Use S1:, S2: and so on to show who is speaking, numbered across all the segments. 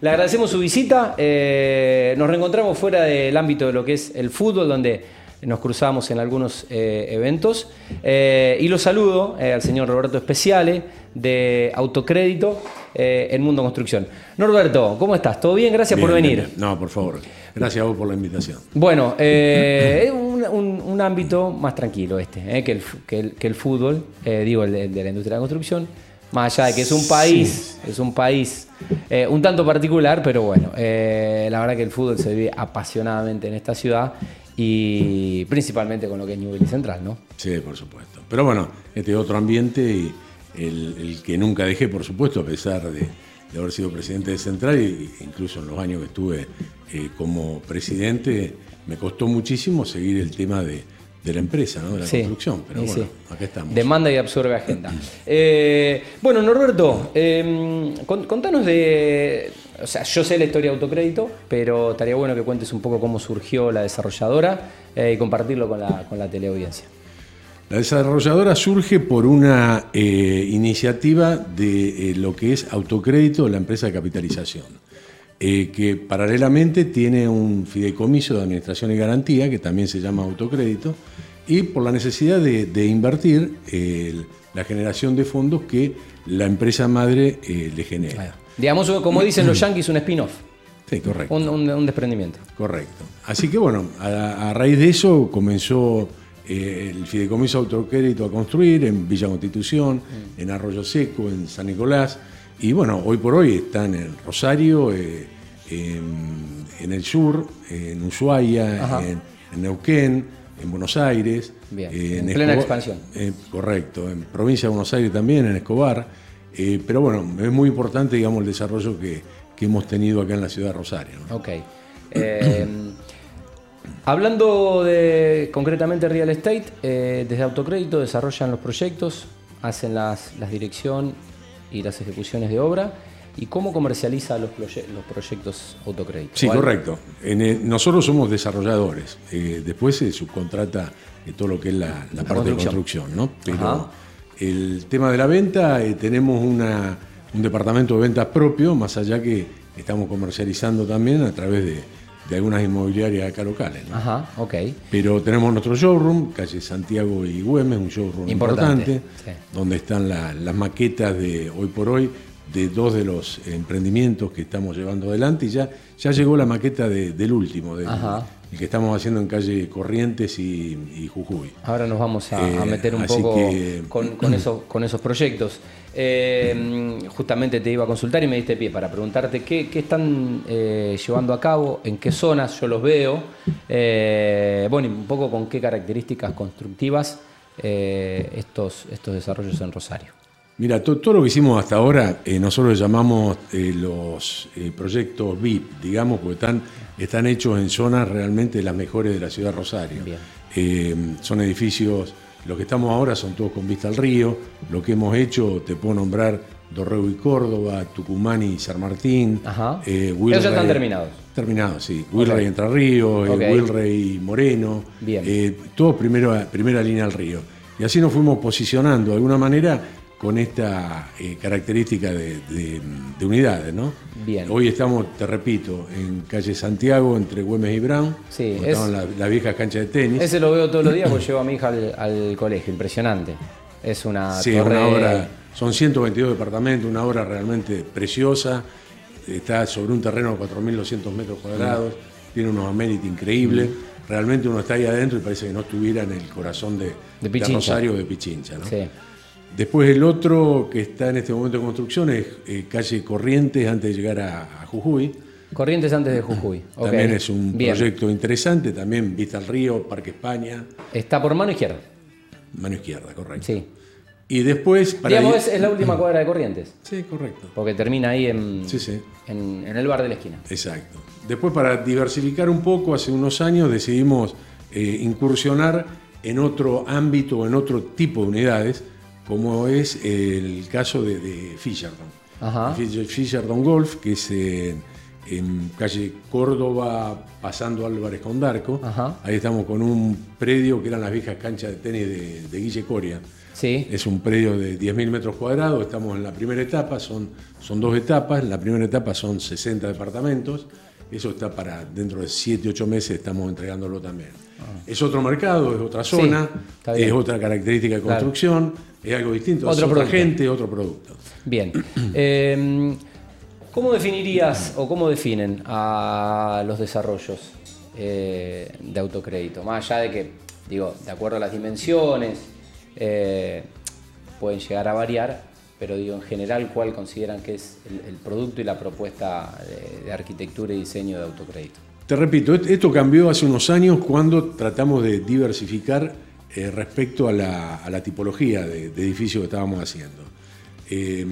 S1: Le agradecemos su visita. eh, nos reencontramos fuera del ámbito de lo que es el fútbol, donde nos cruzamos en algunos eh, eventos. Eh, y lo saludo al señor Roberto Especiale de Autocrédito en Mundo Construcción. Norberto, ¿cómo estás? ¿Todo bien? Gracias por venir.
S2: bien. No, por favor. Gracias a vos por la invitación.
S1: Bueno, es un, un- un ámbito más tranquilo este, que, el, que, el, que el fútbol, digo, el de la industria de la construcción, más allá de que es un país, es un país eh, un tanto particular, pero bueno, eh, la verdad que el fútbol se vive apasionadamente en esta ciudad y principalmente con lo que es Newell y Central, ¿no?
S2: Sí, por supuesto. Pero bueno, este es otro ambiente y el, el que nunca dejé, por supuesto, a pesar de, de haber sido presidente de Central e incluso en los años que estuve eh, como presidente, me costó muchísimo seguir el tema de, de la empresa, ¿no? de la
S1: Sí,
S2: construcción. Pero bueno,
S1: sí.
S2: acá estamos.
S1: Demanda y absorbe agenda. Eh, bueno, Norberto, eh, con- contanos de. O sea, yo sé la historia de autocrédito, pero estaría bueno que cuentes un poco cómo surgió la desarrolladora eh, y compartirlo con la, con la teleaudiencia.
S2: La desarrolladora surge por una eh, iniciativa de lo que es autocrédito, la empresa de capitalización, eh, que paralelamente tiene un fideicomiso de administración y garantía, que también se llama autocrédito, y por la necesidad de, de invertir eh, la generación de fondos que la empresa madre eh, le genera.
S1: Digamos, como dicen los yankees, un spin-off,
S2: Sí, correcto.
S1: un, un- un desprendimiento.
S2: Correcto. Así que bueno, a, a raíz de eso comenzó eh, el fideicomiso autocrédito a construir en Villa Constitución, en Arroyo Seco, en San Nicolás. Y bueno, hoy por hoy están en Rosario, eh, en, en el sur, en Ushuaia, en, en Neuquén, en Buenos Aires.
S1: Bien,
S2: eh,
S1: en plena
S2: Escobar-
S1: expansión.
S2: eh, correcto, en provincia de Buenos Aires también, en Escobar. Pero bueno, es muy importante, digamos, el desarrollo que, que hemos tenido acá en la ciudad de Rosario. ¿no?
S1: Ok. Eh, hablando de concretamente real estate, desde autocrédito desarrollan los proyectos, hacen las, las dirección y las ejecuciones de obra. ¿Y cómo comercializa los, proye- los proyectos autocrédito?
S2: Sí, correcto. En el- nosotros somos desarrolladores. eh, después se subcontrata eh, todo lo que es la, la parte
S1: construcción.
S2: de construcción, ¿no? Pero
S1: Ajá.
S2: el tema de la venta, eh, tenemos una- un departamento de ventas propio, más allá que estamos comercializando también a través de, de algunas inmobiliarias acá locales. ¿no?
S1: Ajá, ok.
S2: Pero tenemos nuestro showroom, calle Santiago y Güemes, un showroom
S1: Importante,
S2: importante,
S1: sí.
S2: donde están la- las maquetas de hoy por hoy de dos de los emprendimientos que estamos llevando adelante y ya, ya llegó la maqueta de- del último,
S1: Ajá.
S2: el que estamos haciendo en calle Corrientes y, y Jujuy.
S1: Ahora nos vamos a, a
S2: Eh,
S1: meter un poco
S2: que-
S1: con, con con esos proyectos. Eh, justamente te iba a consultar y me diste pie para preguntarte qué, qué están eh, llevando a cabo, en qué zonas yo los veo, eh, bueno, y un poco con qué características constructivas estos, estos desarrollos en Rosario.
S2: Mira, to- todo lo que hicimos hasta ahora, nosotros llamamos los proyectos VIP, digamos, porque están, están hechos en zonas realmente las mejores de la ciudad de Rosario. Son edificios, los que estamos ahora son todos con vista al río. Lo que hemos hecho, te puedo nombrar Dorrego y Córdoba, Tucumán y San Martín.
S1: Ajá.
S2: eh,
S1: Esos ya están terminados.
S2: Terminados, sí. Wilrey
S1: Ok.
S2: Entre Ríos, eh,
S1: Ok.
S2: Wilrey Moreno.
S1: Bien.
S2: eh, todo primero, primera línea al río. Y así nos fuimos posicionando de alguna manera con esta eh, característica de, de- de unidades, ¿no?
S1: Bien.
S2: Hoy estamos, te repito, en calle Santiago, entre Güemes y Brown.
S1: Sí, es-
S2: estaban la- las viejas canchas de tenis.
S1: Ese lo veo todos los días porque llevo a mi hija al, al colegio, impresionante. Es una
S2: Sí,
S1: torre-
S2: una obra, son 122 departamentos, una obra realmente preciosa. Está sobre un terreno de 4.200 metros cuadrados, tiene unos amenities increíbles. Realmente uno está ahí adentro y parece que no estuviera en el corazón de, de
S1: Pichincha.
S2: Rosario de Pichincha. ¿no?
S1: Sí.
S2: Después el otro que está en este momento de construcción es eh, calle Corrientes antes de llegar a, a Jujuy.
S1: Corrientes antes de Jujuy.
S2: También es un
S1: Bien.
S2: proyecto interesante, también vista al río, Parque España,
S1: Está por mano izquierda.
S2: mano izquierda, correcto.
S1: Sí.
S2: Y después para
S1: Digamos, es, es la última cuadra de Corrientes.
S2: Sí, correcto.
S1: Porque termina ahí en,
S2: Sí, sí.
S1: en, en el bar de la esquina.
S2: Exacto. Después, para diversificar un poco, hace unos años decidimos eh, incursionar en otro ámbito, en otro tipo de unidades, como es el caso de, de Fisherton.
S1: Ajá.
S2: Fisherton Golf, que es en, en calle Córdoba, pasando Álvarez Condarco.
S1: Ajá.
S2: Ahí estamos con un predio que eran las viejas canchas de tenis de, de Guille Coria.
S1: Sí.
S2: Es un predio de 10.000 metros cuadrados, estamos en la primera etapa, son, son dos etapas, la primera etapa son 60 departamentos, eso está para dentro de 7, 8 meses estamos entregándolo también.
S1: Ah.
S2: Es otro mercado, es otra zona, es otra característica de
S1: Claro.
S2: construcción, es algo distinto,
S1: Otro
S2: es otra gente, otro producto.
S1: Bien. Eh, ¿Cómo definirías o cómo definen a los desarrollos eh, de autocrédito? Más allá de que, digo, de acuerdo a las dimensiones, eh, pueden llegar a variar, pero digo, en general, ¿cuál consideran que es el, el producto y la propuesta de, de arquitectura y diseño de autocrédito?
S2: Te repito, et- esto cambió hace unos años cuando tratamos de diversificar eh, respecto a la, a la tipología de, de edificio que estábamos haciendo. Eh,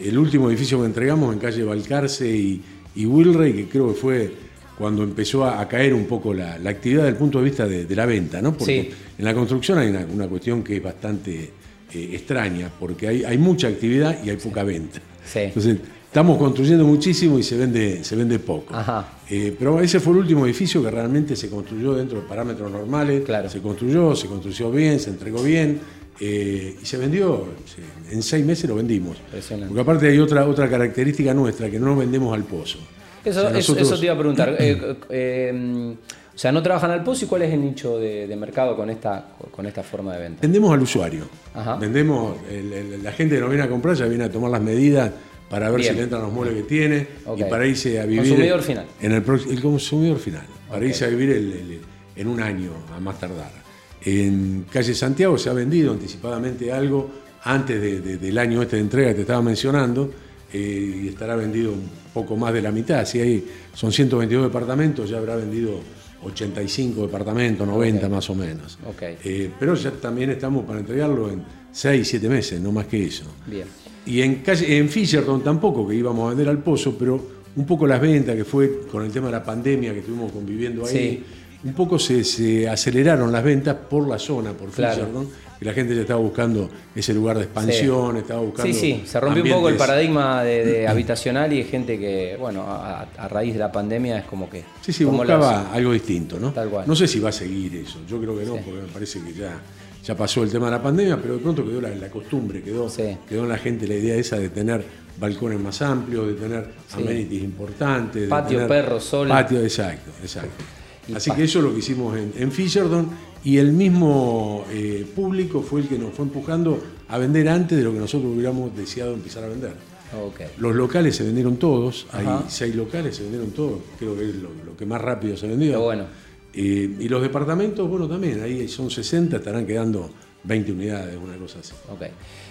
S2: el último edificio que entregamos en calle Balcarce y, y Wilrey, que creo que fue cuando empezó a, a caer un poco la, la actividad desde el punto de vista de, de la venta, ¿no? Porque
S1: Sí.
S2: en la construcción hay una, una cuestión que es bastante eh, extraña, porque hay, hay mucha actividad y hay poca venta.
S1: Sí.
S2: Entonces, estamos construyendo muchísimo y se vende, se vende poco. Eh, pero ese fue el último edificio que realmente se construyó dentro de parámetros normales.
S1: Claro.
S2: Se construyó, se construyó bien, se entregó bien eh, y se vendió. en seis meses lo vendimos. Porque aparte hay otra, otra característica nuestra, que no nos vendemos al pozo.
S1: Eso,
S2: O sea,
S1: eso-
S2: nosotros-
S1: eso te iba a preguntar. Eh, eh, o sea, no trabajan al pozo y cuál es el nicho de, de mercado con esta, con esta forma de venta.
S2: Vendemos al usuario.
S1: Ajá.
S2: Vendemos, el- el- la gente que nos viene a comprar ya viene a tomar las medidas para ver
S1: Bien.
S2: si le entran los muebles que tiene y para irse a vivir.
S1: Consumidor final.
S2: En el, consumidor final. Para irse a vivir el- el- en un año a más tardar. En calle Santiago se ha vendido anticipadamente algo antes de- de- del año este de entrega que te estaba mencionando eh, y estará vendido un poco más de la mitad. Si hay, son 122 departamentos, ya habrá vendido 85 departamentos, 90
S1: Ok.
S2: más o menos. Eh, pero ya también estamos para entregarlo en 6, 7 meses, no más que eso.
S1: Bien.
S2: Y en, calle, en Fisherton tampoco, que íbamos a vender al pozo, pero un poco las ventas, que fue con el tema de la pandemia que estuvimos conviviendo ahí,
S1: Sí.
S2: un poco se, se aceleraron las ventas por la zona, por
S1: Claro.
S2: Fisherton, que la gente ya estaba buscando ese lugar de expansión, estaba buscando.
S1: Sí, sí, se rompió un poco el paradigma de, de habitacional y hay gente que, bueno, a, a raíz de la pandemia es como que...
S2: Sí, sí, buscaba algo distinto, ¿no?
S1: Tal cual.
S2: No sé si va a seguir eso, yo creo que no, porque me parece que ya, ya pasó el tema de la pandemia, pero de pronto quedó la, la costumbre, quedó,
S1: Sí.
S2: quedó en la gente la idea esa de tener balcones más amplios, de tener amenities importantes. de
S1: Patio,
S2: tener-
S1: perro, sol.
S2: Patio, exacto, exacto.
S1: Y
S2: Así que eso es lo que hicimos en, en Fisherton y el mismo eh, público fue el que nos fue empujando a vender antes de lo que nosotros hubiéramos deseado empezar a vender. Los locales se vendieron todos,
S1: Ajá.
S2: hay seis locales, se vendieron todos, creo que es lo, lo que más rápido se vendió.
S1: Qué bueno.
S2: Eh, y los departamentos, bueno, también, ahí son 60, estarán quedando 20 unidades, una cosa así.
S1: Ok.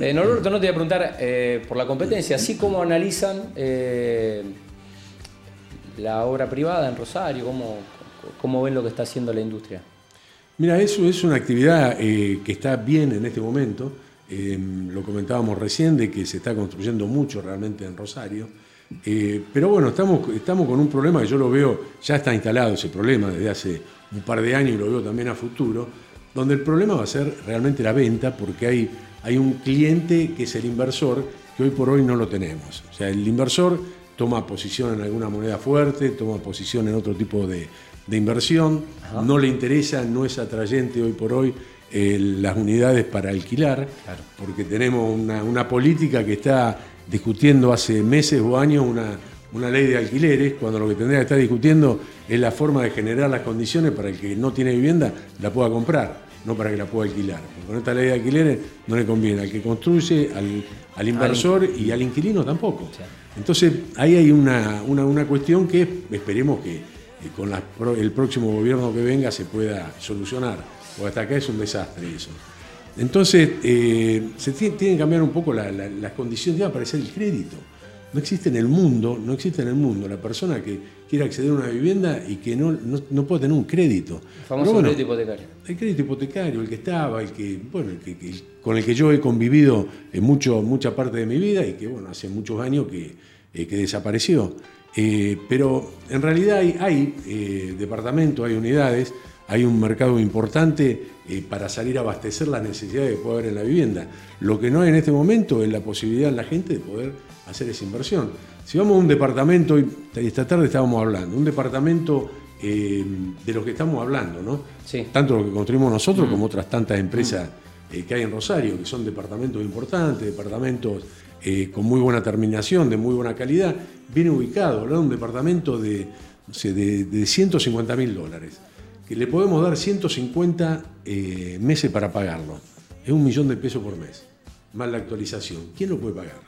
S1: Eh, Norberto, no te voy a preguntar eh, por la competencia, así como analizan eh, la obra privada en Rosario, cómo, cómo ven lo que está haciendo la industria.
S2: Mira, eso es una actividad eh, que está bien en este momento. Eh, lo comentábamos recién de que se está construyendo mucho realmente en Rosario. Eh, pero bueno, estamos, estamos con un problema que yo lo veo, ya está instalado ese problema desde hace un par de años y lo veo también a futuro, donde el problema va a ser realmente la venta porque hay, hay un cliente que es el inversor que hoy por hoy no lo tenemos. O sea, el inversor toma posición en alguna moneda fuerte, toma posición en otro tipo de, de inversión, no le interesa, no es atrayente hoy por hoy eh, las unidades para alquilar, porque tenemos una, una política que está discutiendo hace meses o años una, una ley de alquileres, cuando lo que tendría que estar discutiendo es la forma de generar las condiciones para el que no tiene vivienda la pueda comprar, no para que la pueda alquilar. Porque con esta ley de alquileres no le conviene al que construye, al, al inversor y al inquilino tampoco. Entonces ahí hay una, una, una cuestión que esperemos que eh, con la el próximo gobierno que venga se pueda solucionar, porque hasta acá es un desastre eso. Entonces, eh, se tiene, tienen que cambiar un poco la- la- las condiciones, que aparecer el crédito. No existe en el mundo, no existe en el mundo la persona que quiera acceder a una vivienda y que no, no, no pueda tener un crédito.
S1: El famoso
S2: bueno,
S1: crédito hipotecario.
S2: el crédito hipotecario, el que estaba, el que, bueno, el que, que- con el que yo he convivido en mucho, mucha parte de mi vida y que bueno, hace muchos años que, eh, que desapareció. Eh, pero en realidad hay, hay eh, departamentos, hay unidades, hay un mercado importante eh, para salir a abastecer las necesidades que puede haber en la vivienda. Lo que no hay en este momento es la posibilidad en la gente de poder hacer esa inversión. Si vamos a un departamento, y esta tarde estábamos hablando, un departamento de los que estamos hablando, ¿no?
S1: Sí.
S2: Tanto lo que construimos nosotros como otras tantas empresas eh, que hay en Rosario, que son departamentos importantes, departamentos eh, con muy buena terminación, de muy buena calidad, viene ubicado, de un departamento de, no sé, de, de 150 mil dólares, que le podemos dar 150 eh, meses para pagarlo. Es un millón de pesos por mes, más la actualización. ¿Quién lo puede pagar?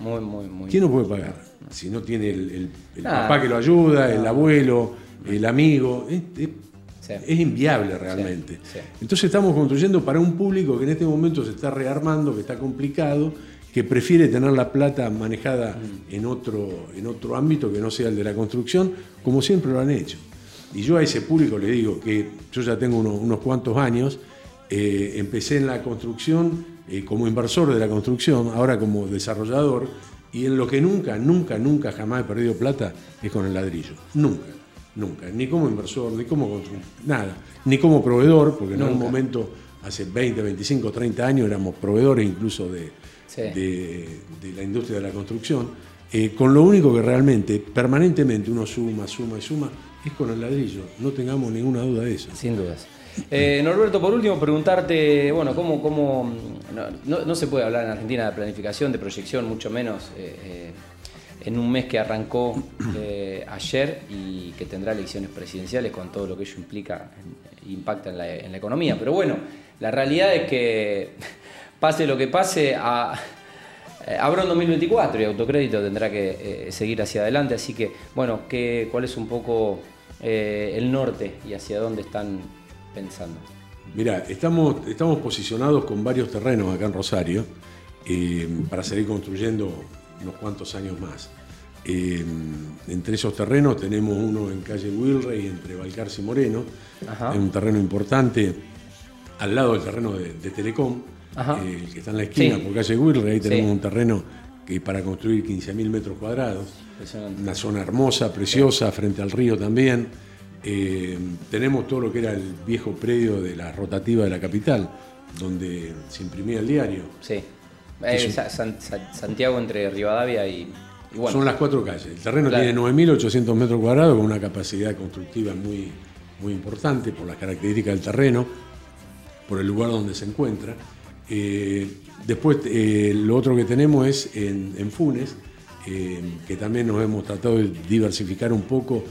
S1: Muy, muy, muy.
S2: ¿Quién lo puede pagar? Si no tiene el, el- el
S1: Ah,
S2: papá que lo ayuda, el abuelo, el amigo. Es, es-
S1: Sí.
S2: es inviable realmente.
S1: Sí, sí.
S2: Entonces estamos construyendo para un público que en este momento se está rearmando, que está complicado, que prefiere tener la plata manejada en, otro, en otro ámbito que no sea el de la construcción, como siempre lo han hecho. Y yo a ese público le digo que yo ya tengo unos, unos cuantos años, eh, empecé en la construcción eh, como inversor de la construcción, ahora como desarrollador, y en lo que nunca, nunca, nunca jamás he perdido plata es con el ladrillo. Nunca, nunca. Ni como inversor, ni como constructor, nada. Ni como proveedor, porque en algún momento, hace 20, 25, 30 años, éramos proveedores incluso de,
S1: Sí.
S2: de, de la industria de la construcción. eh, con lo único que realmente, permanentemente uno suma, suma y suma, es con el ladrillo. No tengamos ninguna duda de eso.
S1: Sin dudas. Eh, Norberto, por último, preguntarte, bueno, ¿cómo, cómo no, no- no se puede hablar en Argentina de planificación, de proyección, mucho menos eh, en un mes que arrancó eh, ayer y que tendrá elecciones presidenciales con todo lo que ello implica, impacta en la, en la economía. Pero bueno, la realidad es que pase lo que pase, a, eh, habrá un 2024 y Autocrédito tendrá que eh, seguir hacia adelante. Así que, bueno, ¿qué, ¿cuál es un poco eh, el norte y hacia dónde están pensando?
S2: Mira, estamos, estamos posicionados con varios terrenos acá en Rosario eh, para seguir construyendo unos cuantos años más. Eh, entre esos terrenos tenemos uno en calle Wilrey, entre Balcarce y Moreno,
S1: Ajá.
S2: es un terreno importante al lado del terreno de, de Telecom. Eh, el que está en la esquina
S1: Sí.
S2: por calle Wilrey, ahí tenemos
S1: Sí.
S2: un terreno que para construir 15.000 metros cuadrados. Una zona hermosa, preciosa, frente al río también. Eh, tenemos todo lo que era el viejo predio de la rotativa de la capital, donde se imprimía el diario.
S1: Sí. Eh,
S2: un-
S1: San- Santiago entre Rivadavia y, y bueno.
S2: Son las cuatro calles. El terreno
S1: Claro.
S2: tiene 9.800 metros cuadrados con una capacidad constructiva muy, muy importante por las características del terreno, por el lugar donde se encuentra. Eh, después, eh, lo otro que tenemos es en, en Funes, eh, que también nos hemos tratado de diversificar un poco,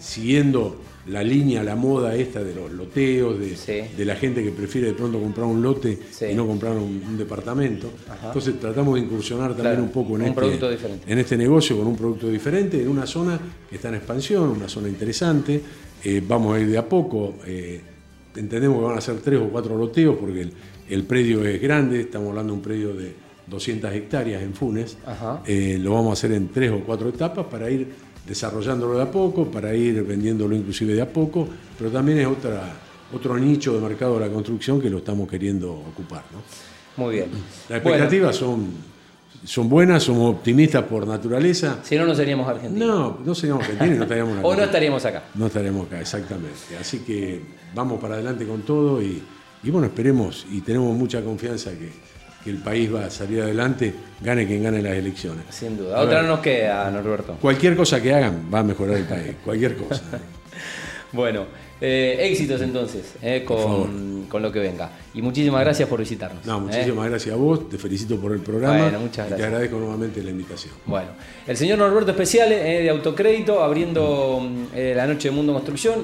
S2: siguiendo la línea, la moda esta de los loteos, de,
S1: Sí.
S2: de la gente que prefiere de pronto comprar un lote
S1: Sí.
S2: y no comprar un, un departamento.
S1: Ajá.
S2: Entonces tratamos de incursionar también
S1: Claro,
S2: un poco en
S1: un
S2: este, en este negocio con un producto diferente, en una zona que está en expansión, una zona interesante. Eh, vamos a ir de a poco. eh, entendemos que van a ser tres o cuatro loteos porque el, el predio es grande, estamos hablando de un predio de 200 hectáreas en Funes. Eh, lo vamos a hacer en tres o cuatro etapas para ir desarrollándolo de a poco, para ir vendiéndolo inclusive de a poco, pero también es otra, otro nicho de mercado de la construcción que lo estamos queriendo ocupar. ¿no?
S1: Muy bien.
S2: Las
S1: Bueno,
S2: expectativas son, son buenas, somos optimistas por naturaleza.
S1: si no, no seríamos argentinos.
S2: No, no seríamos argentinos y no estaríamos acá.
S1: o no estaríamos acá.
S2: No estaremos acá, exactamente. Así que vamos para adelante con todo y, y bueno, esperemos y tenemos mucha confianza que, que el país va a salir adelante, gane quien gane las elecciones.
S1: Sin duda.
S2: A
S1: Otra
S2: ver.
S1: no nos queda, Norberto.
S2: Cualquier cosa que hagan va a mejorar el país, cualquier cosa.
S1: Bueno, eh, éxitos entonces eh, con, con lo que venga. Y muchísimas gracias por visitarnos.
S2: No,
S1: eh.
S2: muchísimas gracias a vos, te felicito por el programa
S1: Bueno, muchas
S2: y te
S1: gracias.
S2: agradezco nuevamente la invitación.
S1: Bueno, el señor Norberto Especial eh, de Autocrédito abriendo mm, la noche de Mundo Construcción